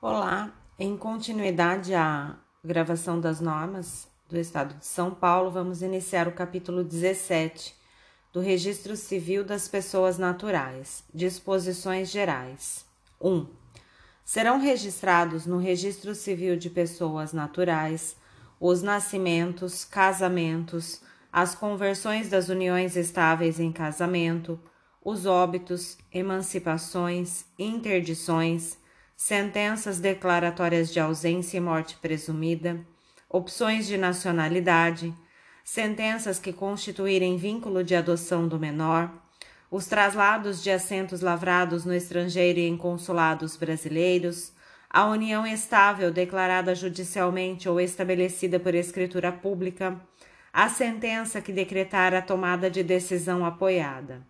Olá, em continuidade à gravação das normas do Estado de São Paulo, vamos iniciar o capítulo 17 do Registro Civil das Pessoas Naturais. Disposições Gerais. 1. Serão registrados no Registro Civil de Pessoas Naturais os nascimentos, casamentos, as conversões das uniões estáveis em casamento, os óbitos, emancipações, interdições sentenças declaratórias de ausência e morte presumida, opções de nacionalidade, sentenças que constituírem vínculo de adoção do menor, os traslados de assentos lavrados no estrangeiro e em consulados brasileiros, a união estável declarada judicialmente ou estabelecida por escritura pública, a sentença que decretar a tomada de decisão apoiada.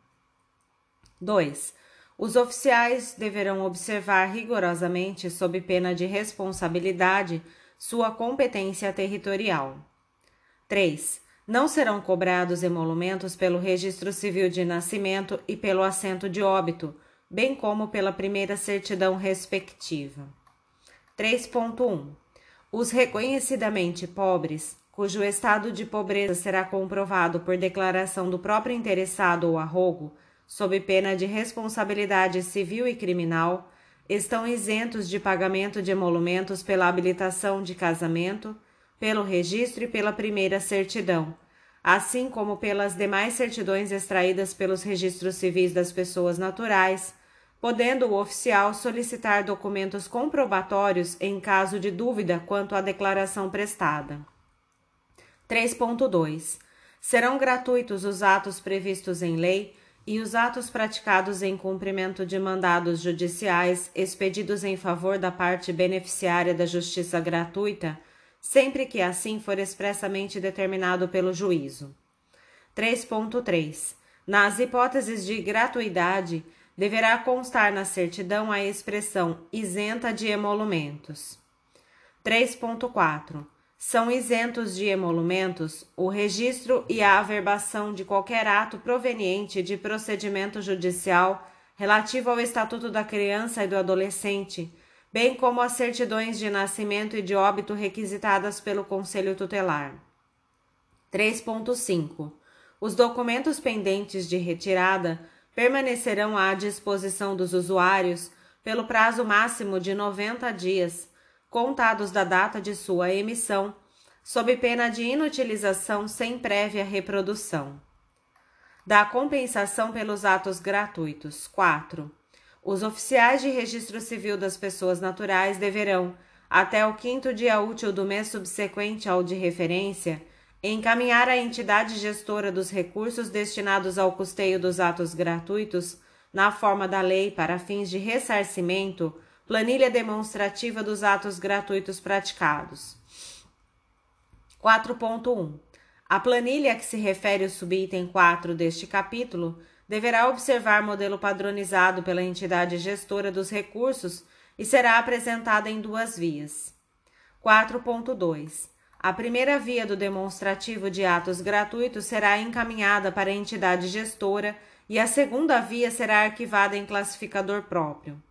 2. Os oficiais deverão observar rigorosamente, sob pena de responsabilidade, sua competência territorial. 3. Não serão cobrados emolumentos pelo registro civil de nascimento e pelo assento de óbito, bem como pela primeira certidão respectiva. 3.1. Os reconhecidamente pobres, cujo estado de pobreza será comprovado por declaração do próprio interessado ou arrogo, sob pena de responsabilidade civil e criminal, estão isentos de pagamento de emolumentos pela habilitação de casamento, pelo registro e pela primeira certidão, assim como pelas demais certidões extraídas pelos registros civis das pessoas naturais, podendo o oficial solicitar documentos comprobatórios em caso de dúvida quanto à declaração prestada. 3.2. Serão gratuitos os atos previstos em lei e os atos praticados em cumprimento de mandados judiciais expedidos em favor da parte beneficiária da justiça gratuita, sempre que assim for expressamente determinado pelo juízo. 3.3. Nas hipóteses de gratuidade, deverá constar na certidão a expressão isenta de emolumentos. 3.4 são isentos de emolumentos o registro e a averbação de qualquer ato proveniente de procedimento judicial relativo ao Estatuto da Criança e do Adolescente, bem como as certidões de nascimento e de óbito requisitadas pelo Conselho Tutelar. 3.5. Os documentos pendentes de retirada permanecerão à disposição dos usuários pelo prazo máximo de 90 dias contados da data de sua emissão, sob pena de inutilização sem prévia reprodução. Da compensação pelos atos gratuitos. 4. Os oficiais de registro civil das pessoas naturais deverão, até o quinto dia útil do mês subsequente ao de referência, encaminhar à entidade gestora dos recursos destinados ao custeio dos atos gratuitos, na forma da lei para fins de ressarcimento, Planilha demonstrativa dos atos gratuitos praticados. 4.1. A planilha a que se refere o subitem 4 deste capítulo deverá observar modelo padronizado pela entidade gestora dos recursos e será apresentada em duas vias. 4.2. A primeira via do demonstrativo de atos gratuitos será encaminhada para a entidade gestora e a segunda via será arquivada em classificador próprio.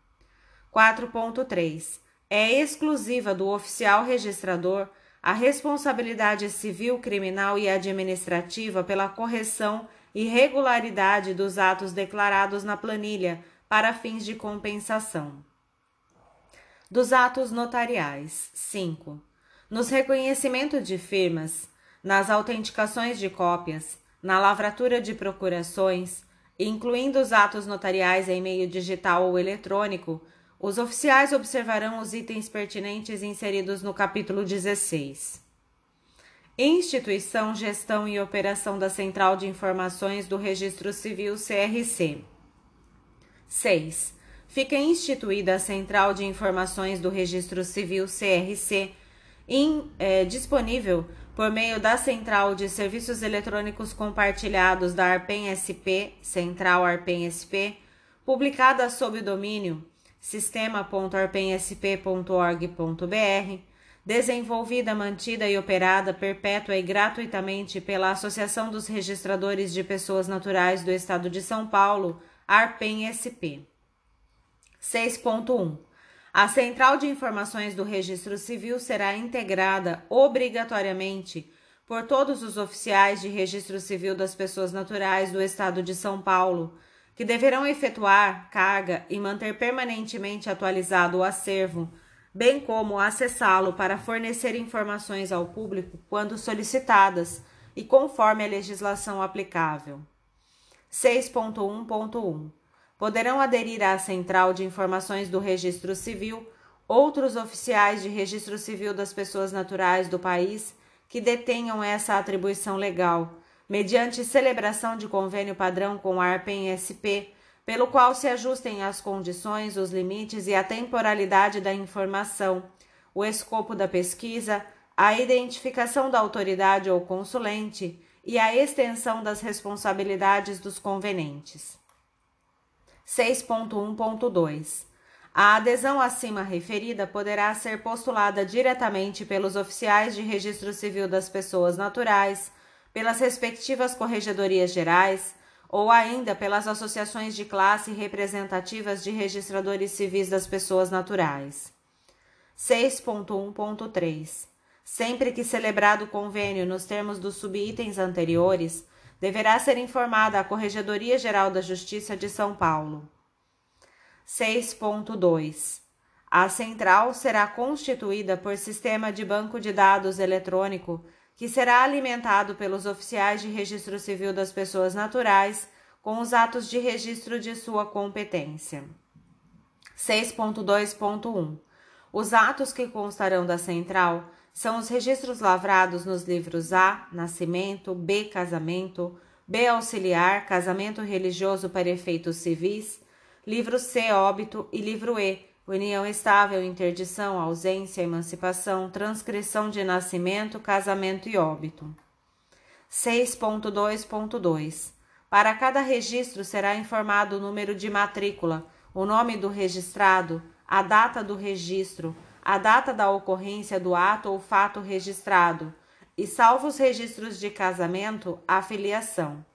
4.3. É exclusiva do oficial registrador a responsabilidade civil, criminal e administrativa pela correção e regularidade dos atos declarados na planilha para fins de compensação. Dos atos notariais. 5. Nos reconhecimentos de firmas, nas autenticações de cópias, na lavratura de procurações, incluindo os atos notariais em meio digital ou eletrônico, os oficiais observarão os itens pertinentes inseridos no capítulo 16. Instituição, gestão e operação da Central de Informações do Registro Civil CRC. 6. Fica instituída a Central de Informações do Registro Civil CRC, in, é, disponível por meio da Central de Serviços Eletrônicos Compartilhados da ARPEN SP, Central ARPEN SP, publicada sob o domínio sistema.arpensp.org.br, desenvolvida, mantida e operada perpétua e gratuitamente pela Associação dos Registradores de Pessoas Naturais do Estado de São Paulo, ARPEN-SP. 6.1. A Central de Informações do Registro Civil será integrada obrigatoriamente por todos os oficiais de registro civil das pessoas naturais do Estado de São Paulo, que deverão efetuar carga e manter permanentemente atualizado o acervo, bem como acessá-lo para fornecer informações ao público quando solicitadas e conforme a legislação aplicável. 6.1.1 Poderão aderir à Central de Informações do Registro Civil outros oficiais de registro civil das pessoas naturais do país que detenham essa atribuição legal, mediante celebração de convênio padrão com a ARPEN-SP, pelo qual se ajustem as condições, os limites e a temporalidade da informação, o escopo da pesquisa, a identificação da autoridade ou consulente e a extensão das responsabilidades dos convenentes. 6.1.2 A adesão acima referida poderá ser postulada diretamente pelos oficiais de registro civil das pessoas naturais, pelas respectivas corregedorias gerais ou ainda pelas associações de classe representativas de registradores civis das pessoas naturais. 6.1.3 Sempre que celebrado o convênio nos termos dos subitens anteriores, deverá ser informada a Corregedoria Geral da Justiça de São Paulo. 6.2 A central será constituída por sistema de banco de dados eletrônico que será alimentado pelos oficiais de registro civil das pessoas naturais com os atos de registro de sua competência. 6.2.1 Os atos que constarão da central são os registros lavrados nos livros A, nascimento, B, casamento, B, auxiliar, casamento religioso para efeitos civis, livro C, óbito e livro E, união estável, interdição, ausência, emancipação, transcrição de nascimento, casamento e óbito. 6.2.2 Para cada registro será informado o número de matrícula, o nome do registrado, a data do registro, a data da ocorrência do ato ou fato registrado, e salvo os registros de casamento, a filiação.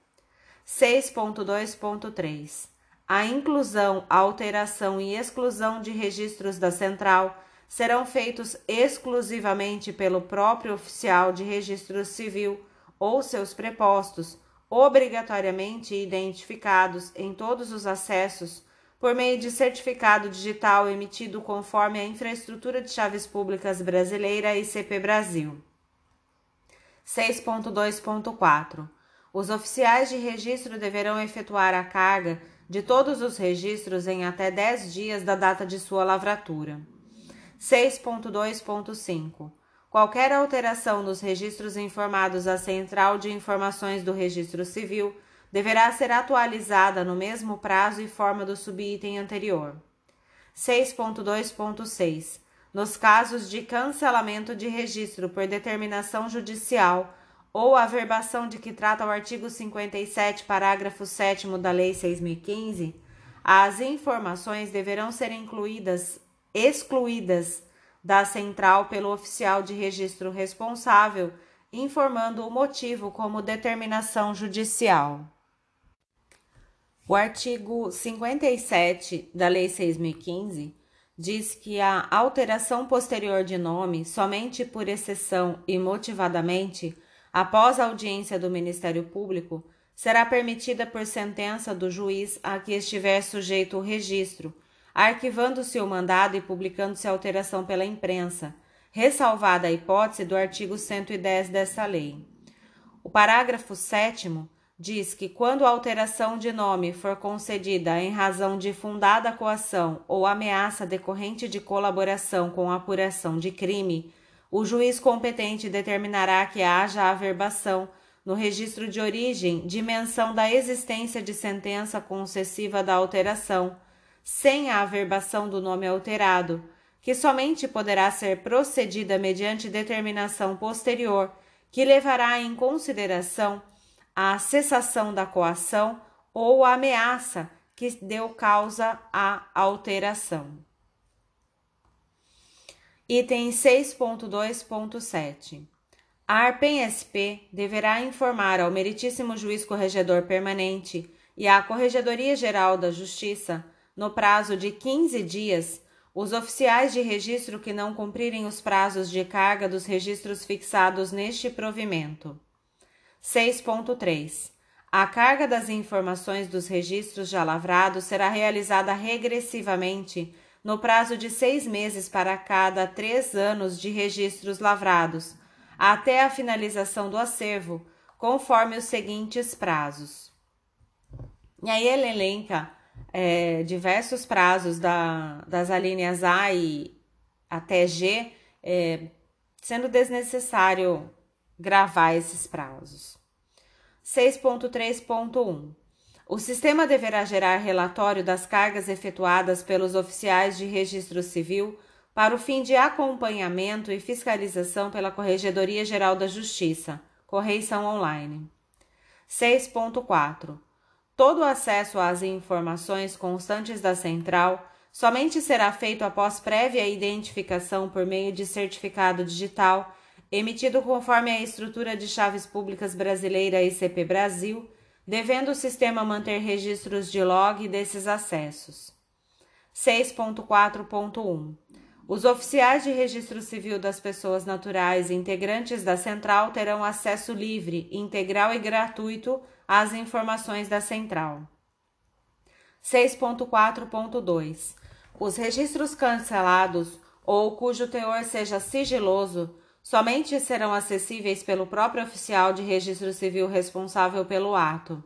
6.2.3 A inclusão, alteração e exclusão de registros da central serão feitos exclusivamente pelo próprio oficial de registro civil ou seus prepostos, obrigatoriamente identificados em todos os acessos por meio de certificado digital emitido conforme a Infraestrutura de Chaves Públicas Brasileira ICP Brasil. 6.2.4 Os oficiais de registro deverão efetuar a carga de todos os registros em até 10 dias da data de sua lavratura. 6.2.5 Qualquer alteração nos registros informados à Central de Informações do Registro Civil deverá ser atualizada no mesmo prazo e forma do subitem anterior. 6.2.6 Nos casos de cancelamento de registro por determinação judicial ou averbação de que trata o artigo 57, parágrafo 7 da Lei 6015, as informações deverão ser incluídas, excluídas da central pelo oficial de registro responsável, informando o motivo como determinação judicial. O artigo 57 da Lei 6015 diz que a alteração posterior de nome, somente por exceção e motivadamente, após a audiência do Ministério Público, será permitida por sentença do juiz a que estiver sujeito o registro, arquivando-se o mandado e publicando-se a alteração pela imprensa, ressalvada a hipótese do artigo 110 dessa lei. O parágrafo 7 diz que quando a alteração de nome for concedida em razão de fundada coação ou ameaça decorrente de colaboração com a apuração de crime, o juiz competente determinará que haja averbação no registro de origem de menção da existência de sentença concessiva da alteração, sem a averbação do nome alterado, que somente poderá ser procedida mediante determinação posterior, que levará em consideração a cessação da coação ou ameaça que deu causa à alteração. Item 6.2.7 A ARPEN-SP deverá informar ao Meritíssimo Juiz Corregedor Permanente e à Corregedoria Geral da Justiça, no prazo de 15 dias, Os oficiais de registro que não cumprirem os prazos de carga dos registros fixados neste provimento. 6.3. A carga das informações dos registros já lavrados será realizada regressivamente no prazo de seis meses para cada três anos de registros lavrados, até a finalização do acervo, conforme os seguintes prazos. E aí ele elenca é, diversos prazos da, das alíneas A e até G, é, sendo desnecessário gravar esses prazos. 6.3.1 O sistema deverá gerar relatório das cargas efetuadas pelos oficiais de registro civil para o fim de acompanhamento e fiscalização pela Corregedoria Geral da Justiça, correição online. 6.4 Todo acesso às informações constantes da central somente será feito após prévia identificação por meio de certificado digital emitido conforme a estrutura de chaves públicas brasileira ICP Brasil, devendo o sistema manter registros de log desses acessos. 6.4.1 Os oficiais de registro civil das pessoas naturais integrantes da central terão acesso livre, integral e gratuito às informações da central. 6.4.2 Os registros cancelados ou cujo teor seja sigiloso somente serão acessíveis pelo próprio oficial de registro civil responsável pelo ato.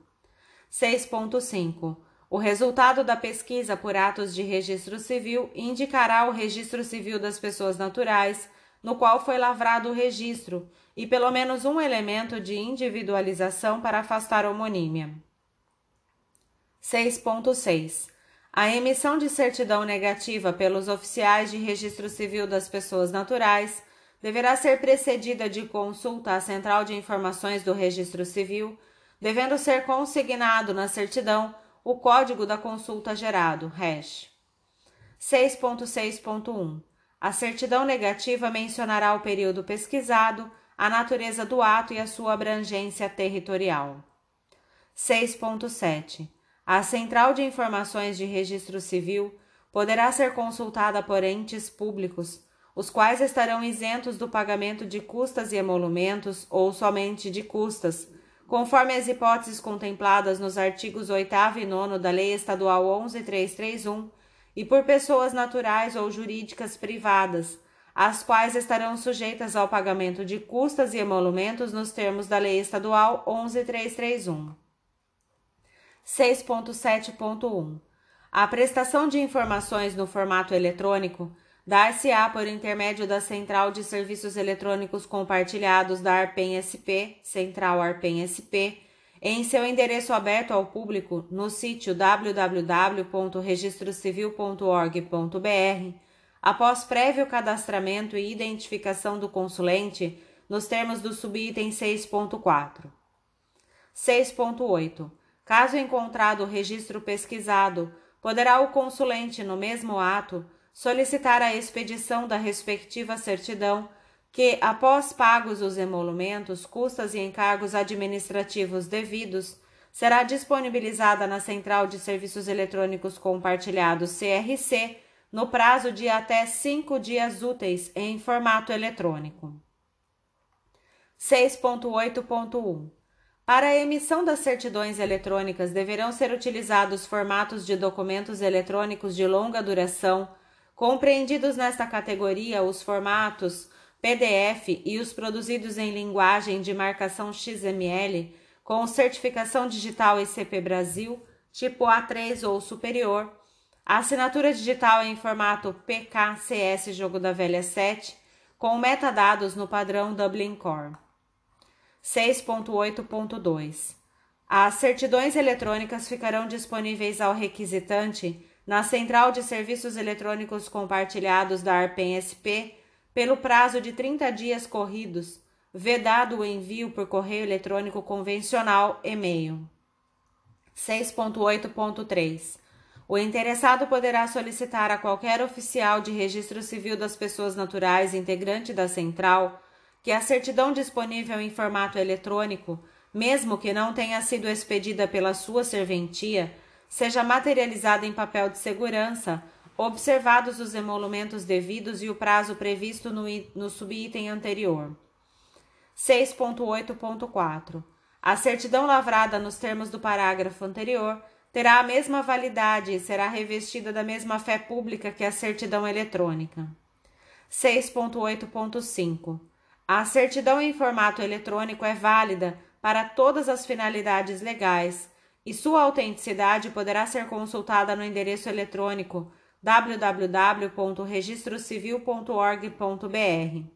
6.5. O resultado da pesquisa por atos de registro civil indicará o registro civil das pessoas naturais, no qual foi lavrado o registro, e pelo menos um elemento de individualização para afastar homonímia. 6.6. A emissão de certidão negativa pelos oficiais de registro civil das pessoas naturais deverá ser precedida de consulta à Central de Informações do Registro Civil, devendo ser consignado na certidão o código da consulta gerado, hash. 6.6.1 A certidão negativa mencionará o período pesquisado, a natureza do ato e a sua abrangência territorial. 6.7 A Central de Informações de Registro Civil poderá ser consultada por entes públicos os quais estarão isentos do pagamento de custas e emolumentos ou somente de custas, conforme as hipóteses contempladas nos artigos 8 e 9 da Lei Estadual 11331, e por pessoas naturais ou jurídicas privadas, as quais estarão sujeitas ao pagamento de custas e emolumentos nos termos da Lei Estadual 11331. 6.7.1 A prestação de informações no formato eletrônico dar-se-á por intermédio da Central de Serviços Eletrônicos Compartilhados da Arpen SP, Central Arpen SP, em seu endereço aberto ao público no sítio www.registrocivil.org.br, após prévio cadastramento e identificação do consulente nos termos do subitem 6.4. 6.8. Caso encontrado o registro pesquisado, poderá o consulente, no mesmo ato, solicitar a expedição da respectiva certidão, que, após pagos os emolumentos, custas e encargos administrativos devidos, será disponibilizada na Central de Serviços Eletrônicos Compartilhados CRC no prazo de até cinco dias úteis em formato eletrônico. 6.8.1 Para a emissão das certidões eletrônicas deverão ser utilizados formatos de documentos eletrônicos de longa duração Compreendidos nesta categoria os formatos PDF e os produzidos em linguagem de marcação XML com certificação digital ICP Brasil, tipo A3 ou superior, a assinatura digital em formato PKCS Jogo da Velha 7, com metadados no padrão Dublin Core. 6.8.2 As certidões eletrônicas ficarão disponíveis ao requisitante na Central de Serviços Eletrônicos Compartilhados da ARPEN SP pelo prazo de 30 dias corridos, vedado o envio por correio eletrônico convencional e-mail. 6.8.3 O interessado poderá solicitar a qualquer oficial de registro civil das pessoas naturais integrante da central que a certidão disponível em formato eletrônico, mesmo que não tenha sido expedida pela sua serventia, seja materializada em papel de segurança observados os emolumentos devidos e o prazo previsto no, no subitem anterior. 6.8.4. A certidão lavrada nos termos do parágrafo anterior terá a mesma validade e será revestida da mesma fé pública que a certidão eletrônica. 6.8.5. A certidão em formato eletrônico é válida para todas as finalidades legais e sua autenticidade poderá ser consultada no endereço eletrônico www.registrocivil.org.br.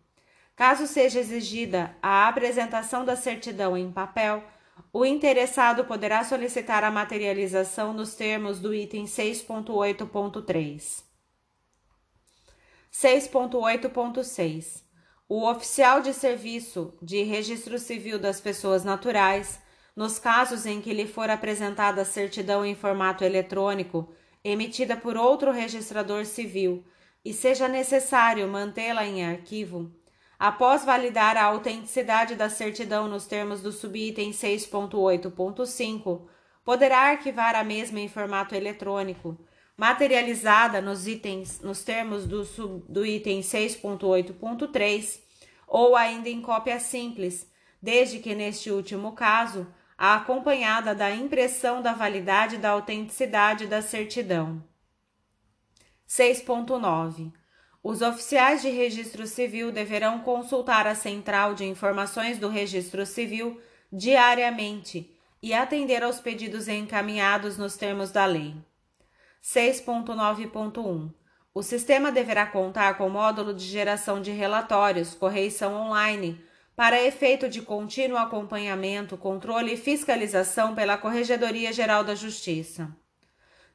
Caso seja exigida a apresentação da certidão em papel, o interessado poderá solicitar a materialização nos termos do item 6.8.3. 6.8.6 O oficial de serviço de registro civil das pessoas naturais, nos casos em que lhe for apresentada certidão em formato eletrônico emitida por outro registrador civil e seja necessário mantê-la em arquivo, após validar a autenticidade da certidão nos termos do subitem 6.8.5, poderá arquivar a mesma em formato eletrônico materializada nos itens nos termos do, sub, do item 6.8.3 ou ainda em cópia simples, desde que neste último caso a acompanhada da impressão da validade da autenticidade da certidão. 6.9. Os oficiais de registro civil deverão consultar a Central de Informações do Registro Civil diariamente e atender aos pedidos encaminhados nos termos da lei. 6.9.1 O sistema deverá contar com módulo de geração de relatórios, correição online, para efeito de contínuo acompanhamento, controle e fiscalização pela Corregedoria Geral da Justiça.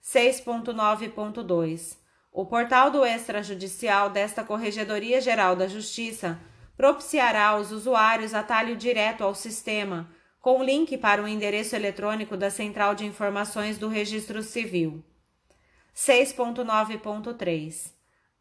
6.9.2 O portal do extrajudicial desta Corregedoria Geral da Justiça propiciará aos usuários atalho direto ao sistema, com link para o endereço eletrônico da Central de Informações do Registro Civil. 6.9.3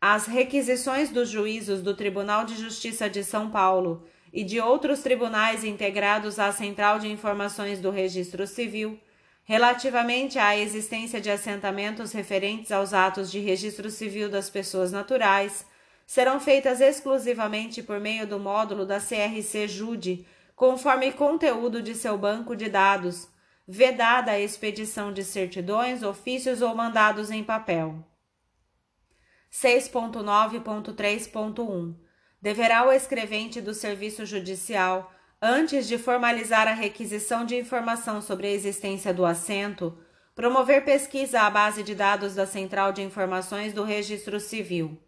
As requisições dos juízos do Tribunal de Justiça de São Paulo e de outros tribunais integrados à Central de Informações do Registro Civil, relativamente à existência de assentamentos referentes aos atos de registro civil das pessoas naturais, serão feitas exclusivamente por meio do módulo da CRC Jude, conforme conteúdo de seu banco de dados vedada a expedição de certidões, ofícios ou mandados em papel. 6.9.3.1 Deverá o escrevente do serviço judicial, antes de formalizar a requisição de informação sobre a existência do assento, promover pesquisa à base de dados da Central de Informações do Registro Civil.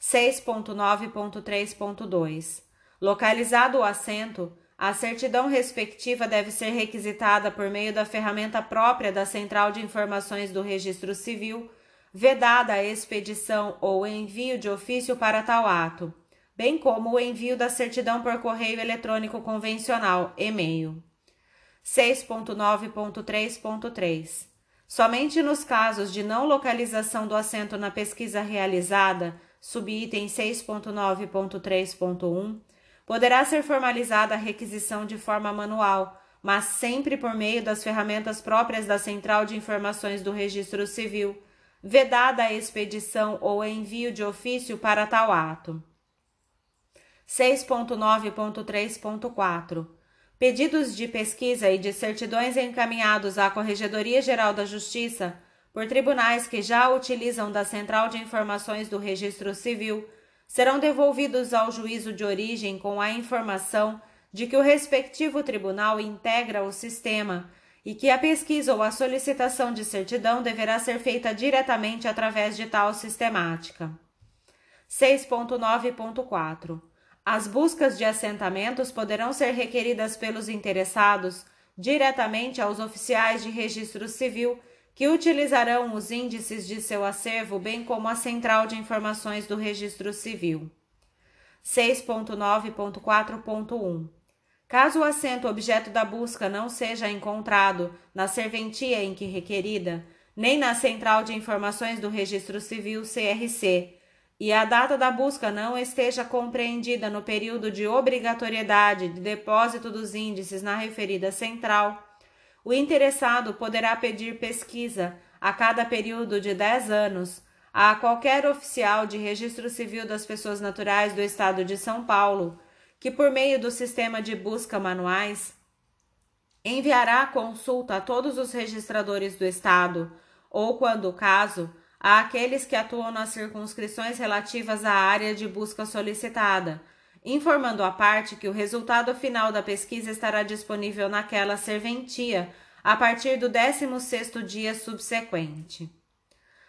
6.9.3.2 Localizado o assento, a certidão respectiva deve ser requisitada por meio da ferramenta própria da Central de Informações do Registro Civil, vedada a expedição ou envio de ofício para tal ato, bem como o envio da certidão por correio eletrônico convencional, e-mail. 6.9.3.3 Somente nos casos de não localização do assento na pesquisa realizada, subitem 6.9.3.1, Poderá ser formalizada a requisição de forma manual, mas sempre por meio das ferramentas próprias da Central de Informações do Registro Civil, vedada a expedição ou envio de ofício para tal ato. 6.9.3.4 Pedidos de pesquisa e de certidões encaminhados à Corregedoria Geral da Justiça por tribunais que já utilizam da Central de Informações do Registro Civil serão devolvidos ao juízo de origem com a informação de que o respectivo tribunal integra o sistema e que a pesquisa ou a solicitação de certidão deverá ser feita diretamente através de tal sistemática. 6.9.4 As buscas de assentamentos poderão ser requeridas pelos interessados diretamente aos oficiais de registro civil que utilizarão os índices de seu acervo, bem como a Central de Informações do Registro Civil. 6.9.4.1 Caso o assento objeto da busca não seja encontrado na serventia em que requerida, nem na Central de Informações do Registro Civil CRC, e a data da busca não esteja compreendida no período de obrigatoriedade de depósito dos índices na referida central, o interessado poderá pedir pesquisa a cada período de 10 anos, a qualquer oficial de registro civil das pessoas naturais do Estado de São Paulo que, por meio do sistema de busca manuais, enviará consulta a todos os registradores do Estado, ou, quando o caso, a aqueles que atuam nas circunscrições relativas à área de busca solicitada, informando a parte que o resultado final da pesquisa estará disponível naquela serventia a partir do 16º dia subsequente.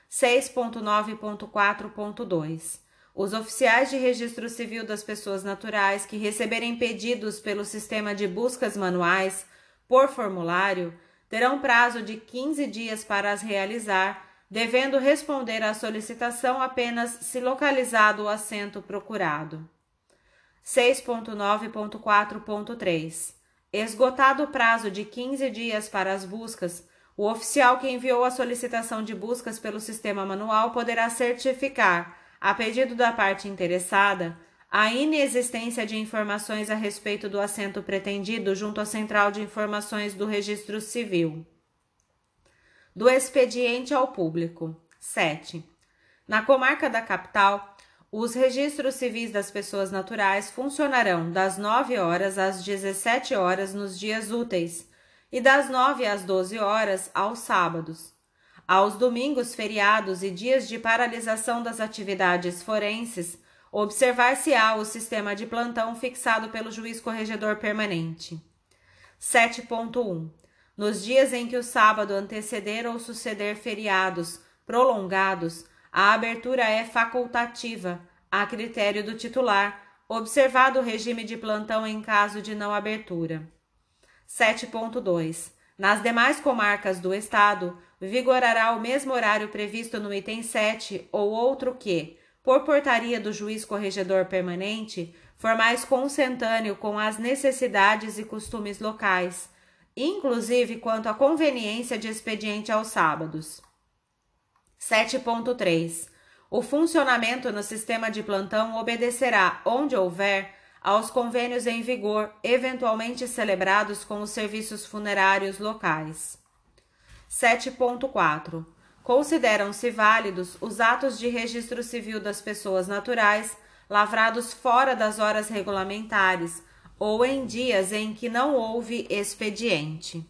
6.9.4.2 Os oficiais de registro civil das pessoas naturais que receberem pedidos pelo sistema de buscas manuais por formulário terão prazo de 15 dias para as realizar, devendo responder à solicitação apenas se localizado o assento procurado. 6.9.4.3 Esgotado o prazo de 15 dias para as buscas, o oficial que enviou a solicitação de buscas pelo sistema manual poderá certificar, a pedido da parte interessada, a inexistência de informações a respeito do assento pretendido junto à Central de Informações do Registro Civil. Do expediente ao público. 7. Na comarca da capital, os registros civis das pessoas naturais funcionarão das 9 horas às 17 horas nos dias úteis e das 9 às 12 horas aos sábados. Aos domingos, feriados e dias de paralisação das atividades forenses, observar-se-á o sistema de plantão fixado pelo juiz corregedor permanente. 7.1. Nos dias em que o sábado anteceder ou suceder feriados prolongados, a abertura é facultativa, a critério do titular, observado o regime de plantão em caso de não abertura. 7.2. Nas demais comarcas do Estado, vigorará o mesmo horário previsto no item 7 ou outro que, por portaria do juiz corregedor permanente, for mais consentâneo com as necessidades e costumes locais, inclusive quanto à conveniência de expediente aos sábados. 7.3. O funcionamento no sistema de plantão obedecerá, onde houver, aos convênios em vigor, eventualmente celebrados com os serviços funerários locais. 7.4. Consideram-se válidos os atos de registro civil das pessoas naturais lavrados fora das horas regulamentares ou em dias em que não houve expediente.